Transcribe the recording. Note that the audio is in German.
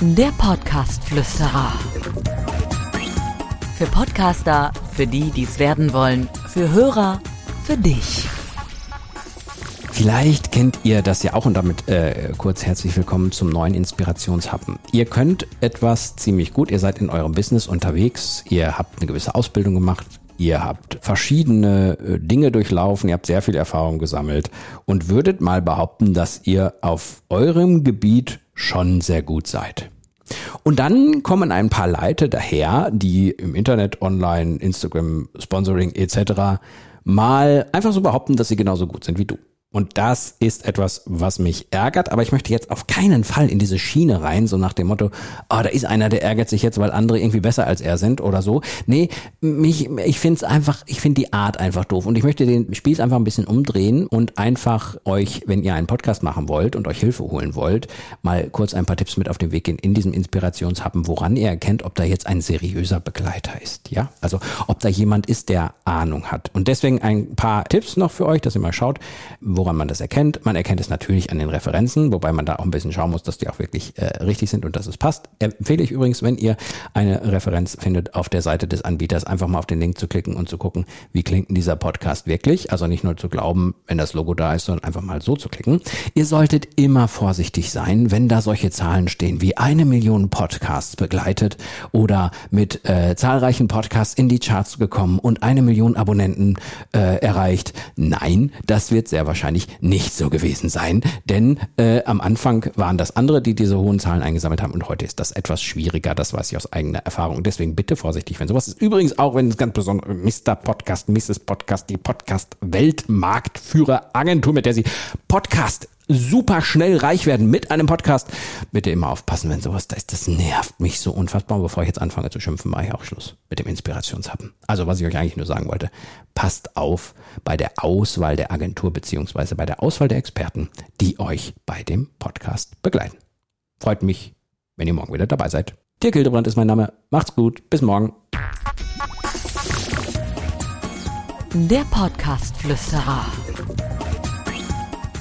Der Podcast-Flüsterer. Für Podcaster, für die, die es werden wollen, für Hörer, für dich. Vielleicht kennt ihr das ja auch und damit äh, kurz herzlich willkommen zum neuen Inspirationshappen. Ihr könnt etwas ziemlich gut, ihr seid in eurem Business unterwegs, ihr habt eine gewisse Ausbildung gemacht, ihr habt verschiedene äh, Dinge durchlaufen, ihr habt sehr viel Erfahrung gesammelt und würdet mal behaupten, dass ihr auf eurem Gebiet schon sehr gut seid. Und dann kommen ein paar Leute daher, die im Internet, online, Instagram, Sponsoring etc. mal einfach so behaupten, dass sie genauso gut sind wie du. Und das ist etwas, was mich ärgert, aber ich möchte jetzt auf keinen Fall in diese Schiene rein, so nach dem Motto, oh, da ist einer, der ärgert sich jetzt, weil andere irgendwie besser als er sind oder so. Nee, mich, ich finde es einfach, ich finde die Art einfach doof. Und ich möchte den Spieß einfach ein bisschen umdrehen und einfach euch, wenn ihr einen Podcast machen wollt und euch Hilfe holen wollt, mal kurz ein paar Tipps mit auf den Weg gehen in diesem Inspirationshappen, woran ihr erkennt, ob da jetzt ein seriöser Begleiter ist. Ja, also ob da jemand ist, der Ahnung hat. Und deswegen ein paar Tipps noch für euch, dass ihr mal schaut, woran man das erkennt. Man erkennt es natürlich an den Referenzen, wobei man da auch ein bisschen schauen muss, dass die auch wirklich äh, richtig sind und dass es passt. Empfehle ich übrigens, wenn ihr eine Referenz findet auf der Seite des Anbieters, einfach mal auf den Link zu klicken und zu gucken, wie klingt denn dieser Podcast wirklich. Also nicht nur zu glauben, wenn das Logo da ist, sondern einfach mal so zu klicken. Ihr solltet immer vorsichtig sein, wenn da solche Zahlen stehen wie eine Million Podcasts begleitet oder mit äh, zahlreichen Podcasts in die Charts gekommen und eine Million Abonnenten äh, erreicht. Nein, das wird sehr wahrscheinlich wahrscheinlich nicht so gewesen sein, denn äh, am Anfang waren das andere, die diese hohen Zahlen eingesammelt haben und heute ist das etwas schwieriger, das weiß ich aus eigener Erfahrung. Deswegen bitte vorsichtig, wenn sowas ist. Übrigens auch, wenn es ganz besonders Mr. Podcast, Mrs. Podcast, die Podcast Weltmarktführer Agentur, mit der sie Podcast super schnell reich werden mit einem Podcast. Bitte immer aufpassen, wenn sowas da ist. Das nervt mich so unfassbar. Bevor ich jetzt anfange zu schimpfen, mache ich auch Schluss mit dem Inspirationshappen. Also, was ich euch eigentlich nur sagen wollte, passt auf bei der Auswahl der Agentur beziehungsweise bei der Auswahl der Experten, die euch bei dem Podcast begleiten. Freut mich, wenn ihr morgen wieder dabei seid. Dirk Hildebrand ist mein Name. Macht's gut. Bis morgen. Der Podcast-Flüsterer.